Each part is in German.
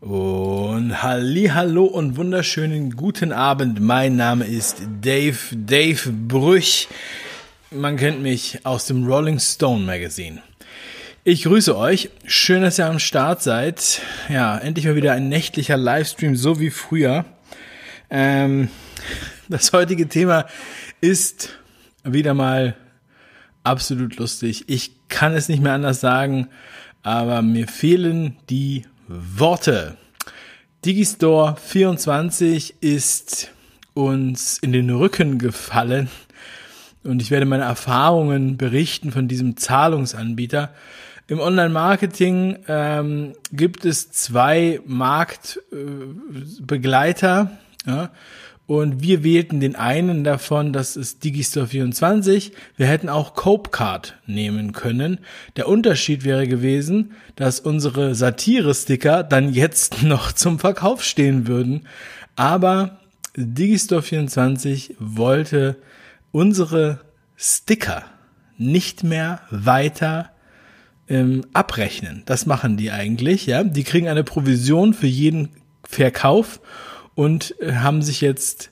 Und halli, hallo und wunderschönen guten Abend. Mein Name ist Dave, Dave Brüch. Man kennt mich aus dem Rolling Stone Magazine. Ich grüße euch. Schön, dass ihr am Start seid. Ja, endlich mal wieder ein nächtlicher Livestream, so wie früher. Ähm, das heutige Thema ist wieder mal absolut lustig. Ich kann es nicht mehr anders sagen, aber mir fehlen die Worte. Digistore 24 ist uns in den Rücken gefallen und ich werde meine Erfahrungen berichten von diesem Zahlungsanbieter. Im Online-Marketing ähm, gibt es zwei Marktbegleiter. Äh, ja, und wir wählten den einen davon, das ist Digistore 24. Wir hätten auch Copecard nehmen können. Der Unterschied wäre gewesen, dass unsere Satire-Sticker dann jetzt noch zum Verkauf stehen würden. Aber Digistore 24 wollte unsere Sticker nicht mehr weiter ähm, abrechnen. Das machen die eigentlich, ja. Die kriegen eine Provision für jeden Verkauf und äh, haben sich jetzt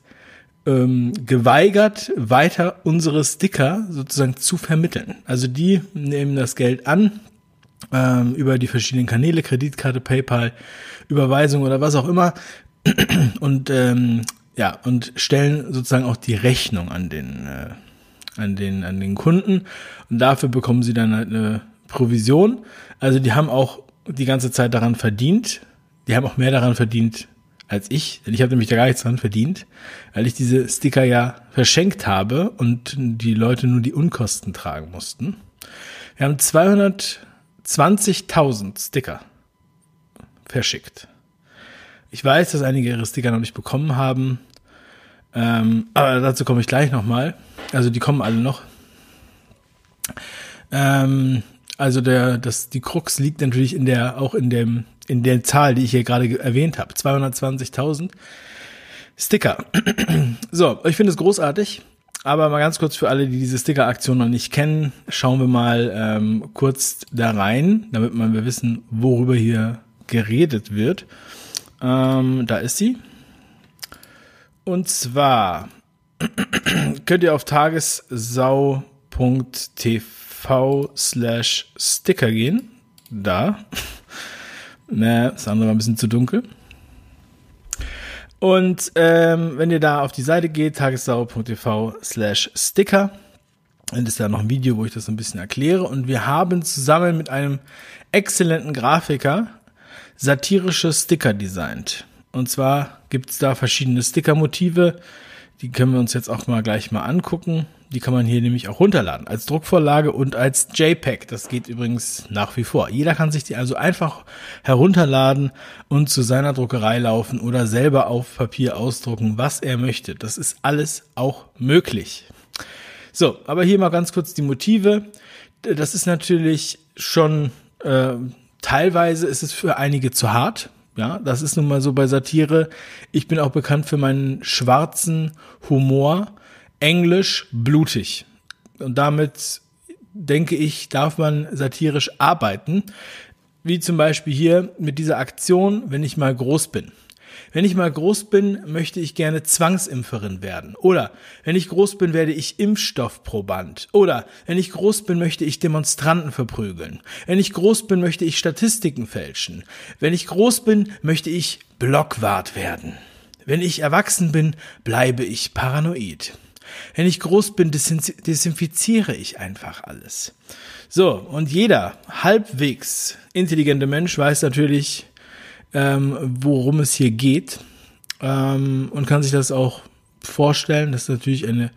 ähm, geweigert, weiter unsere Sticker sozusagen zu vermitteln. Also die nehmen das Geld an ähm, über die verschiedenen Kanäle, Kreditkarte, PayPal, Überweisung oder was auch immer und ähm, ja und stellen sozusagen auch die Rechnung an den äh, an den an den Kunden und dafür bekommen sie dann halt eine Provision. Also die haben auch die ganze Zeit daran verdient. Die haben auch mehr daran verdient als ich, denn ich habe nämlich da gar nichts dran verdient, weil ich diese Sticker ja verschenkt habe und die Leute nur die Unkosten tragen mussten. Wir haben 220.000 Sticker verschickt. Ich weiß, dass einige ihre Sticker noch nicht bekommen haben, ähm, aber dazu komme ich gleich nochmal. Also die kommen alle noch. Ähm, also der, das, die Krux liegt natürlich in der, auch in dem, in der Zahl, die ich hier gerade erwähnt habe. 220.000 Sticker. so, ich finde es großartig. Aber mal ganz kurz für alle, die diese Sticker-Aktion noch nicht kennen, schauen wir mal ähm, kurz da rein, damit man wir wissen, worüber hier geredet wird. Ähm, da ist sie. Und zwar könnt ihr auf tagessau.tv slash Sticker gehen. Da. Ne, das andere war ein bisschen zu dunkel. Und ähm, wenn ihr da auf die Seite geht, tagessau.tv slash Sticker, dann ist da noch ein Video, wo ich das ein bisschen erkläre. Und wir haben zusammen mit einem exzellenten Grafiker satirische Sticker designt. Und zwar gibt's da verschiedene Sticker-Motive. Die können wir uns jetzt auch mal gleich mal angucken. Die kann man hier nämlich auch runterladen als Druckvorlage und als JPEG. Das geht übrigens nach wie vor. Jeder kann sich die also einfach herunterladen und zu seiner Druckerei laufen oder selber auf Papier ausdrucken, was er möchte. Das ist alles auch möglich. So, aber hier mal ganz kurz die Motive. Das ist natürlich schon äh, teilweise ist es für einige zu hart. Ja, das ist nun mal so bei Satire. Ich bin auch bekannt für meinen schwarzen Humor englisch blutig. Und damit denke ich, darf man satirisch arbeiten. Wie zum Beispiel hier mit dieser Aktion, wenn ich mal groß bin. Wenn ich mal groß bin, möchte ich gerne Zwangsimpferin werden. Oder wenn ich groß bin, werde ich Impfstoffproband. Oder wenn ich groß bin, möchte ich Demonstranten verprügeln. Wenn ich groß bin, möchte ich Statistiken fälschen. Wenn ich groß bin, möchte ich Blockwart werden. Wenn ich erwachsen bin, bleibe ich paranoid. Wenn ich groß bin, desinfiziere ich einfach alles. So, und jeder halbwegs intelligente Mensch weiß natürlich, ähm, worum es hier geht ähm, und kann sich das auch vorstellen. Das ist natürlich eine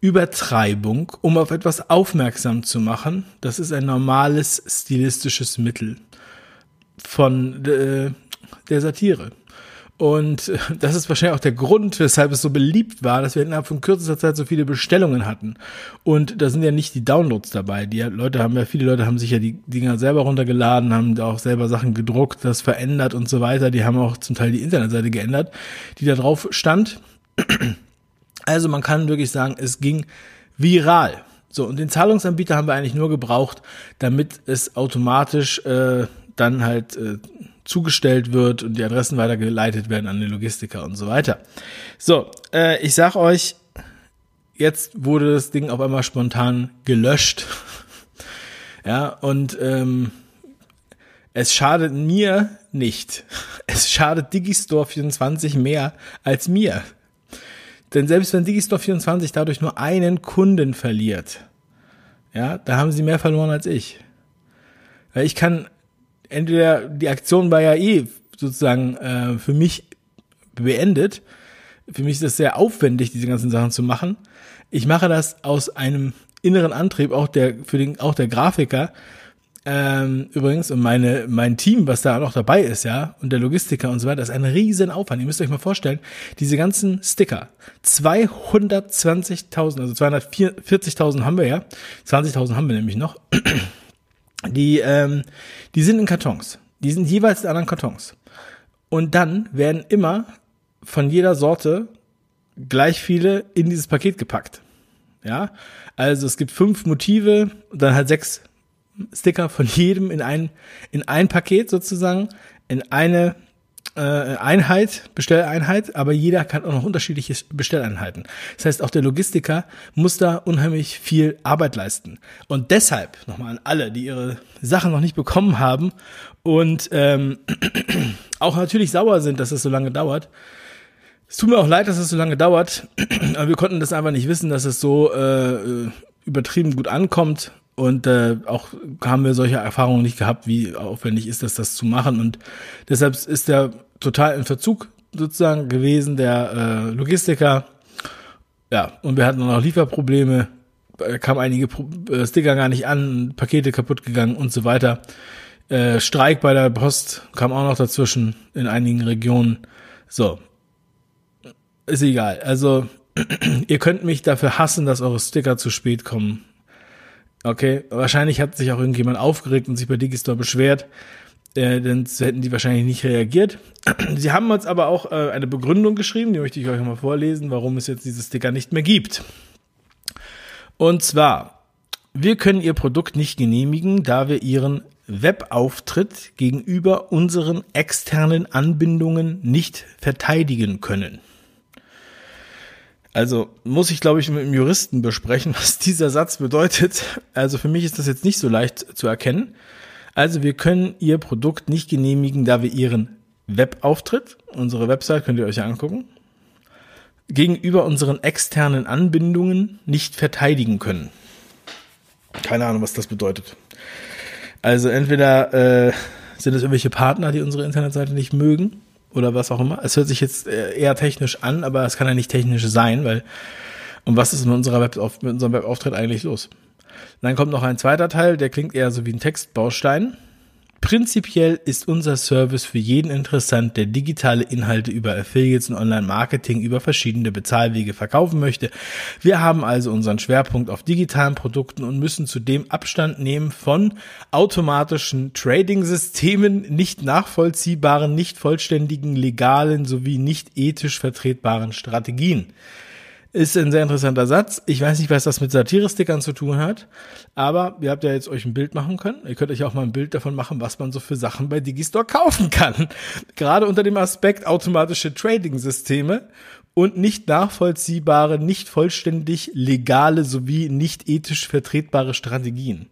Übertreibung, um auf etwas aufmerksam zu machen. Das ist ein normales stilistisches Mittel von äh, der Satire. Und das ist wahrscheinlich auch der Grund, weshalb es so beliebt war, dass wir innerhalb von kürzester Zeit so viele Bestellungen hatten. Und da sind ja nicht die Downloads dabei. Die Leute haben ja, viele Leute haben sich ja die Dinger selber runtergeladen, haben auch selber Sachen gedruckt, das verändert und so weiter. Die haben auch zum Teil die Internetseite geändert, die da drauf stand. Also man kann wirklich sagen, es ging viral. So, und den Zahlungsanbieter haben wir eigentlich nur gebraucht, damit es automatisch äh, dann halt äh, zugestellt wird und die Adressen weitergeleitet werden an den Logistiker und so weiter. So, äh, ich sag euch, jetzt wurde das Ding auf einmal spontan gelöscht. ja, und ähm, es schadet mir nicht. Es schadet Digistore 24 mehr als mir. Denn selbst wenn Digistore 24 dadurch nur einen Kunden verliert, ja, da haben sie mehr verloren als ich. Weil ich kann entweder die Aktion war ja eh sozusagen äh, für mich beendet. Für mich ist es sehr aufwendig, diese ganzen Sachen zu machen. Ich mache das aus einem inneren Antrieb, auch der für den auch der Grafiker. Ähm, übrigens und meine mein Team, was da noch dabei ist, ja, und der Logistiker und so weiter, ist ein riesen Aufwand. Ihr müsst euch mal vorstellen, diese ganzen Sticker, 220.000, also 240.000 haben wir ja, 20.000 haben wir nämlich noch. Die, ähm, die sind in Kartons. Die sind jeweils in anderen Kartons. Und dann werden immer von jeder Sorte gleich viele in dieses Paket gepackt. Ja, also es gibt fünf Motive und dann halt sechs Sticker von jedem in ein, in ein Paket sozusagen, in eine Einheit, Bestelleinheit, aber jeder kann auch noch unterschiedliche Bestelleinheiten. Das heißt, auch der Logistiker muss da unheimlich viel Arbeit leisten. Und deshalb nochmal an alle, die ihre Sachen noch nicht bekommen haben und ähm, auch natürlich sauer sind, dass es so lange dauert. Es tut mir auch leid, dass es so lange dauert, aber wir konnten das einfach nicht wissen, dass es so äh, übertrieben gut ankommt und äh, auch haben wir solche Erfahrungen nicht gehabt, wie aufwendig ist das, das zu machen. Und deshalb ist der total in Verzug sozusagen gewesen, der äh, Logistiker. Ja, und wir hatten noch Lieferprobleme, da kamen einige Pro äh, Sticker gar nicht an, Pakete kaputt gegangen und so weiter. Äh, Streik bei der Post kam auch noch dazwischen in einigen Regionen. So. Ist egal. Also, ihr könnt mich dafür hassen, dass eure Sticker zu spät kommen. Okay, wahrscheinlich hat sich auch irgendjemand aufgeregt und sich bei Digistore beschwert, äh, denn hätten die wahrscheinlich nicht reagiert. Sie haben uns aber auch äh, eine Begründung geschrieben, die möchte ich euch mal vorlesen, warum es jetzt diese Sticker nicht mehr gibt. Und zwar, wir können Ihr Produkt nicht genehmigen, da wir Ihren Webauftritt gegenüber unseren externen Anbindungen nicht verteidigen können. Also muss ich, glaube ich, mit einem Juristen besprechen, was dieser Satz bedeutet. Also für mich ist das jetzt nicht so leicht zu erkennen. Also wir können Ihr Produkt nicht genehmigen, da wir Ihren Webauftritt, unsere Website könnt ihr euch ja angucken, gegenüber unseren externen Anbindungen nicht verteidigen können. Keine Ahnung, was das bedeutet. Also entweder äh, sind es irgendwelche Partner, die unsere Internetseite nicht mögen, oder was auch immer. Es hört sich jetzt äh, eher technisch an, aber es kann ja nicht technisch sein, weil und was ist mit unserer Web mit unserem Webauftritt eigentlich los? dann kommt noch ein zweiter Teil, der klingt eher so wie ein Textbaustein. Prinzipiell ist unser Service für jeden interessant, der digitale Inhalte über Affiliates und Online-Marketing über verschiedene Bezahlwege verkaufen möchte. Wir haben also unseren Schwerpunkt auf digitalen Produkten und müssen zudem Abstand nehmen von automatischen Trading-Systemen, nicht nachvollziehbaren, nicht vollständigen, legalen sowie nicht ethisch vertretbaren Strategien. Ist ein sehr interessanter Satz. Ich weiß nicht, was das mit Satire-Stickern zu tun hat, aber ihr habt ja jetzt euch ein Bild machen können. Ihr könnt euch auch mal ein Bild davon machen, was man so für Sachen bei Digistore kaufen kann. Gerade unter dem Aspekt automatische Trading-Systeme und nicht nachvollziehbare, nicht vollständig legale sowie nicht ethisch vertretbare Strategien.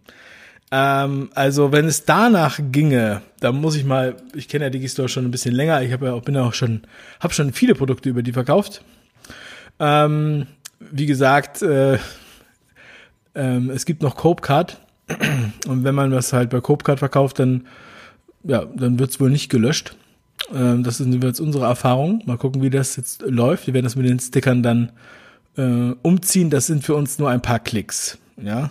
Ähm, also wenn es danach ginge, dann muss ich mal, ich kenne ja Digistore schon ein bisschen länger, ich habe ja auch, bin ja auch schon, habe schon viele Produkte über die verkauft ähm, wie gesagt, äh, ähm, es gibt noch Copecard. Und wenn man was halt bei Copecard verkauft, dann, ja, dann wird es wohl nicht gelöscht. Ähm, das ist jetzt unsere Erfahrung. Mal gucken, wie das jetzt läuft. Wir werden das mit den Stickern dann äh, umziehen. Das sind für uns nur ein paar Klicks. Ja.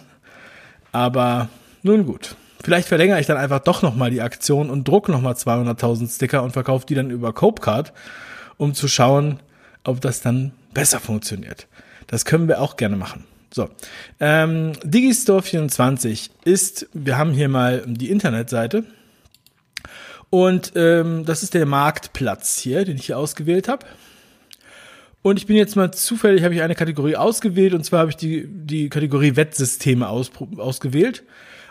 Aber nun gut. Vielleicht verlängere ich dann einfach doch nochmal die Aktion und druck nochmal 200.000 Sticker und verkaufe die dann über Copecard, um zu schauen, ob das dann besser funktioniert. Das können wir auch gerne machen. So, ähm, Digistore 24 ist, wir haben hier mal die Internetseite und ähm, das ist der Marktplatz hier, den ich hier ausgewählt habe. Und ich bin jetzt mal zufällig, habe ich eine Kategorie ausgewählt und zwar habe ich die, die Kategorie Wettsysteme aus, ausgewählt.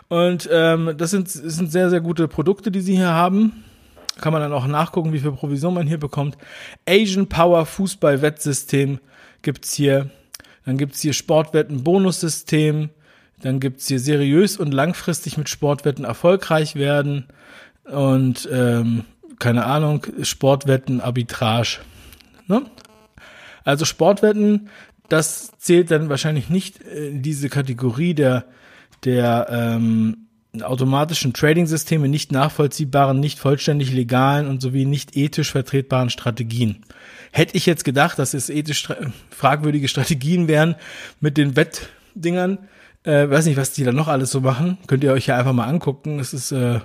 Und ähm, das sind, das sind sehr, sehr gute Produkte, die sie hier haben. Kann man dann auch nachgucken, wie viel Provision man hier bekommt. Asian Power Fußball Wettsystem gibt's hier. Dann gibt's hier Sportwetten Bonussystem. Dann gibt's hier seriös und langfristig mit Sportwetten erfolgreich werden. Und ähm, keine Ahnung, Sportwetten Arbitrage. Ne? Also Sportwetten, das zählt dann wahrscheinlich nicht in diese Kategorie der, der ähm, automatischen Trading-Systeme, nicht nachvollziehbaren, nicht vollständig legalen und sowie nicht ethisch vertretbaren Strategien. Hätte ich jetzt gedacht, dass es ethisch fragwürdige Strategien wären mit den Wettdingern, äh, weiß nicht, was die da noch alles so machen. Könnt ihr euch ja einfach mal angucken. Es ist, äh,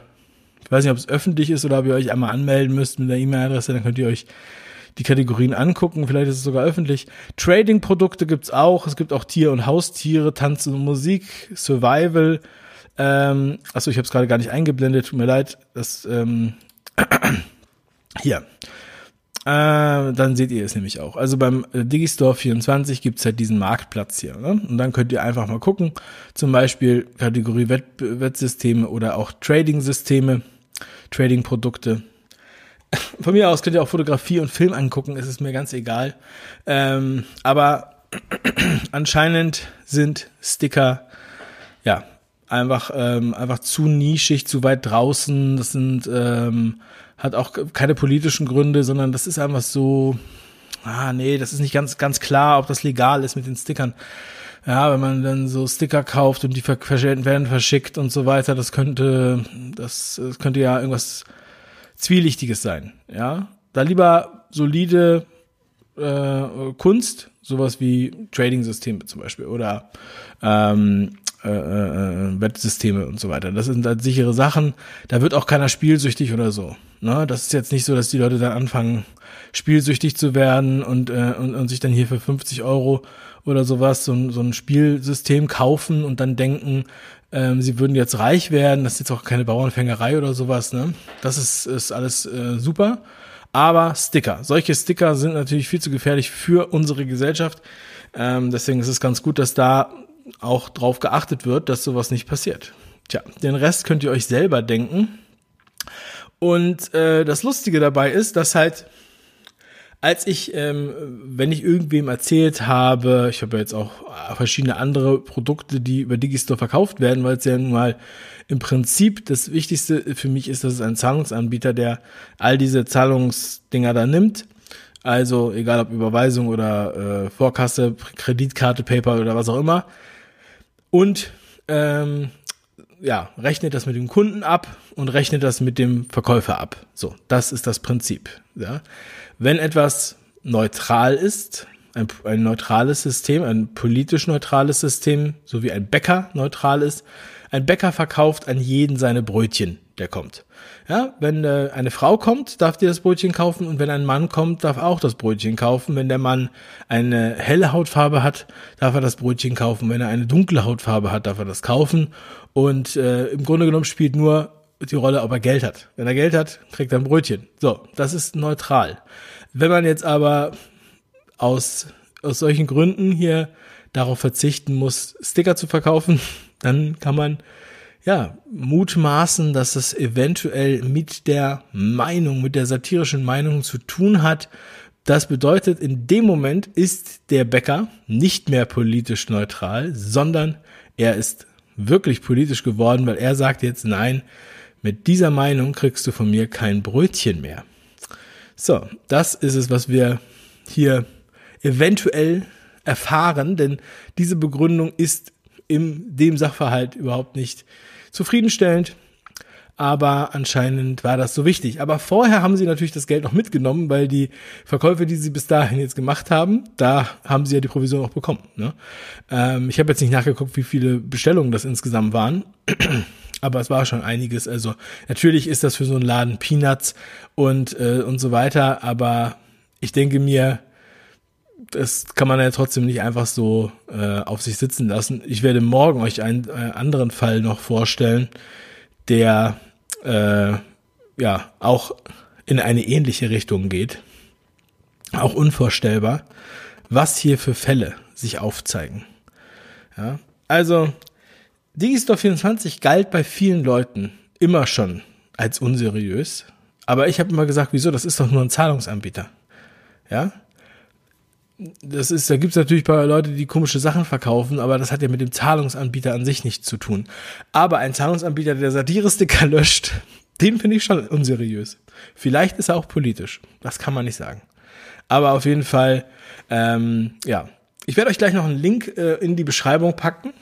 ich weiß nicht, ob es öffentlich ist oder ob ihr euch einmal anmelden müsst mit der E-Mail-Adresse, dann könnt ihr euch die Kategorien angucken. Vielleicht ist es sogar öffentlich. Trading-Produkte gibt's auch. Es gibt auch Tier- und Haustiere, Tanz und Musik, Survival. Ähm, achso, ich habe es gerade gar nicht eingeblendet. Tut mir leid. Das ähm, hier. Äh, dann seht ihr es nämlich auch. Also beim äh, Digistore 24 gibt's halt diesen Marktplatz hier. Ne? Und dann könnt ihr einfach mal gucken. Zum Beispiel Kategorie Wett Wettsysteme oder auch Trading-Systeme, Trading-Produkte. Von mir aus könnt ihr auch Fotografie und Film angucken, es ist mir ganz egal. Ähm, aber anscheinend sind Sticker, ja, einfach, ähm, einfach zu nischig, zu weit draußen. Das sind, ähm, hat auch keine politischen Gründe, sondern das ist einfach so, ah, nee, das ist nicht ganz, ganz klar, ob das legal ist mit den Stickern. Ja, wenn man dann so Sticker kauft und die werden verschickt und so weiter, das könnte, das, das könnte ja irgendwas Zwielichtiges sein. Ja, da lieber solide äh, Kunst, sowas wie Trading-Systeme zum Beispiel oder ähm, äh, äh, Wettsysteme und so weiter. Das sind halt sichere Sachen. Da wird auch keiner spielsüchtig oder so. Ne? Das ist jetzt nicht so, dass die Leute dann anfangen, spielsüchtig zu werden und, äh, und, und sich dann hier für 50 Euro oder sowas so, so ein Spielsystem kaufen und dann denken, ähm, sie würden jetzt reich werden. Das ist jetzt auch keine Bauernfängerei oder sowas. Ne? Das ist, ist alles äh, super. Aber Sticker. Solche Sticker sind natürlich viel zu gefährlich für unsere Gesellschaft. Ähm, deswegen ist es ganz gut, dass da auch drauf geachtet wird, dass sowas nicht passiert. Tja, den Rest könnt ihr euch selber denken. Und äh, das Lustige dabei ist, dass halt als ich, ähm, wenn ich irgendwem erzählt habe, ich habe ja jetzt auch verschiedene andere Produkte, die über Digistore verkauft werden, weil es ja nun mal im Prinzip das Wichtigste für mich ist, dass es ein Zahlungsanbieter, der all diese Zahlungsdinger da nimmt. Also egal ob Überweisung oder äh, Vorkasse, Kreditkarte, PayPal oder was auch immer. Und ähm, ja, rechnet das mit dem Kunden ab und rechnet das mit dem Verkäufer ab. So, das ist das Prinzip. Ja. Wenn etwas neutral ist, ein, ein neutrales System, ein politisch neutrales System, so wie ein Bäcker neutral ist, ein Bäcker verkauft an jeden seine Brötchen, der kommt. Ja, wenn äh, eine Frau kommt, darf die das Brötchen kaufen und wenn ein Mann kommt, darf auch das Brötchen kaufen. Wenn der Mann eine helle Hautfarbe hat, darf er das Brötchen kaufen. Wenn er eine dunkle Hautfarbe hat, darf er das kaufen. Und äh, im Grunde genommen spielt nur die Rolle, ob er Geld hat. Wenn er Geld hat, kriegt er ein Brötchen. So, das ist neutral. Wenn man jetzt aber aus, aus solchen Gründen hier darauf verzichten muss, Sticker zu verkaufen, dann kann man ja mutmaßen, dass es eventuell mit der Meinung, mit der satirischen Meinung zu tun hat. Das bedeutet, in dem Moment ist der Bäcker nicht mehr politisch neutral, sondern er ist wirklich politisch geworden, weil er sagt jetzt, nein, mit dieser Meinung kriegst du von mir kein Brötchen mehr. So, das ist es, was wir hier eventuell erfahren, denn diese Begründung ist in dem Sachverhalt überhaupt nicht zufriedenstellend. Aber anscheinend war das so wichtig. Aber vorher haben sie natürlich das Geld noch mitgenommen, weil die Verkäufe, die sie bis dahin jetzt gemacht haben, da haben sie ja die Provision auch bekommen. Ne? Ähm, ich habe jetzt nicht nachgeguckt, wie viele Bestellungen das insgesamt waren. aber es war schon einiges. Also natürlich ist das für so einen Laden Peanuts und, äh, und so weiter, aber ich denke mir, das kann man ja trotzdem nicht einfach so äh, auf sich sitzen lassen. Ich werde morgen euch einen äh, anderen Fall noch vorstellen, der äh, ja auch in eine ähnliche Richtung geht. Auch unvorstellbar, was hier für Fälle sich aufzeigen. Ja, also Digistore 24 galt bei vielen Leuten immer schon als unseriös, Aber ich habe immer gesagt, wieso? Das ist doch nur ein Zahlungsanbieter. Ja? Das ist, da gibt es natürlich ein paar Leute, die komische Sachen verkaufen, aber das hat ja mit dem Zahlungsanbieter an sich nichts zu tun. Aber ein Zahlungsanbieter, der Satire-Sticker löscht, den finde ich schon unseriös. Vielleicht ist er auch politisch. Das kann man nicht sagen. Aber auf jeden Fall, ähm, ja. Ich werde euch gleich noch einen Link äh, in die Beschreibung packen.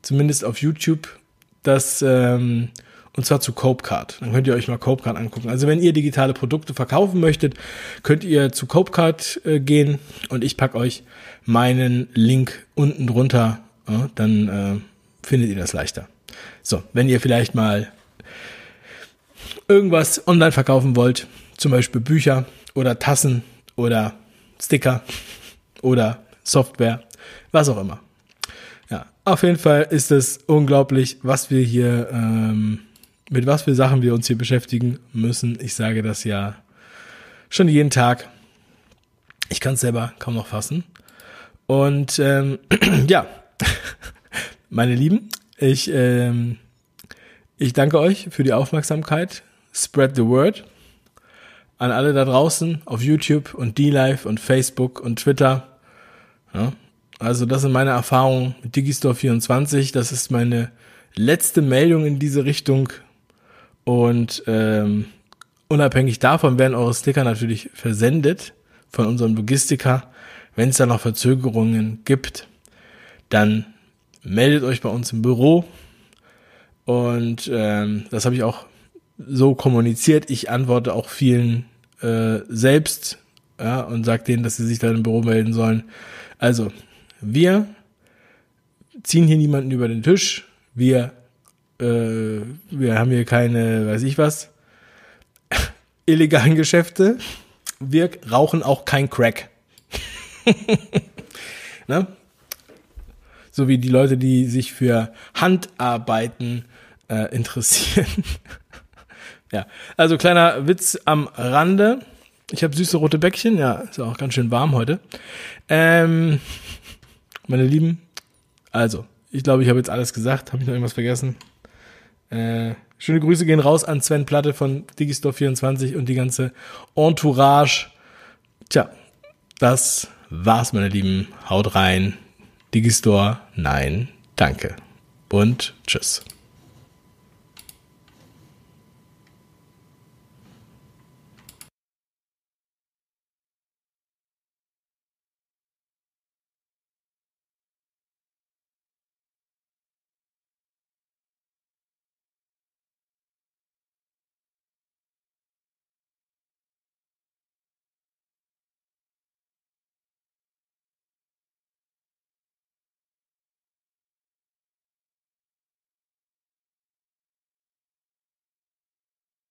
Zumindest auf YouTube. Das, ähm, und zwar zu Copecard. Dann könnt ihr euch mal Copecard angucken. Also wenn ihr digitale Produkte verkaufen möchtet, könnt ihr zu Copecard äh, gehen und ich pack euch meinen Link unten drunter. Ja, dann äh, findet ihr das leichter. So, wenn ihr vielleicht mal irgendwas online verkaufen wollt, zum Beispiel Bücher oder Tassen oder Sticker oder Software, was auch immer. Ja, auf jeden Fall ist es unglaublich, was wir hier ähm, mit was für Sachen wir uns hier beschäftigen müssen. Ich sage das ja schon jeden Tag. Ich kann es selber kaum noch fassen. Und ähm, ja, meine Lieben, ich, ähm, ich danke euch für die Aufmerksamkeit. Spread the word. An alle da draußen auf YouTube und D-Live und Facebook und Twitter. Ja, also das sind meine Erfahrungen mit Digistore 24. Das ist meine letzte Meldung in diese Richtung. Und ähm, unabhängig davon werden eure Sticker natürlich versendet von unserem Logistiker. Wenn es da noch Verzögerungen gibt, dann meldet euch bei uns im Büro. Und ähm, das habe ich auch so kommuniziert. Ich antworte auch vielen äh, selbst ja, und sage denen, dass sie sich da im Büro melden sollen. Also, wir ziehen hier niemanden über den Tisch. Wir äh, wir haben hier keine, weiß ich was, illegalen Geschäfte. Wir rauchen auch kein Crack. ne? So wie die Leute, die sich für Handarbeiten äh, interessieren. ja, also kleiner Witz am Rande. Ich habe süße rote Bäckchen, ja, ist auch ganz schön warm heute. Ähm, meine Lieben, also, ich glaube, ich habe jetzt alles gesagt. Habe ich noch irgendwas vergessen? Äh, schöne Grüße gehen raus an Sven Platte von Digistore24 und die ganze Entourage. Tja, das war's, meine Lieben. Haut rein. Digistore, nein, danke. Und tschüss.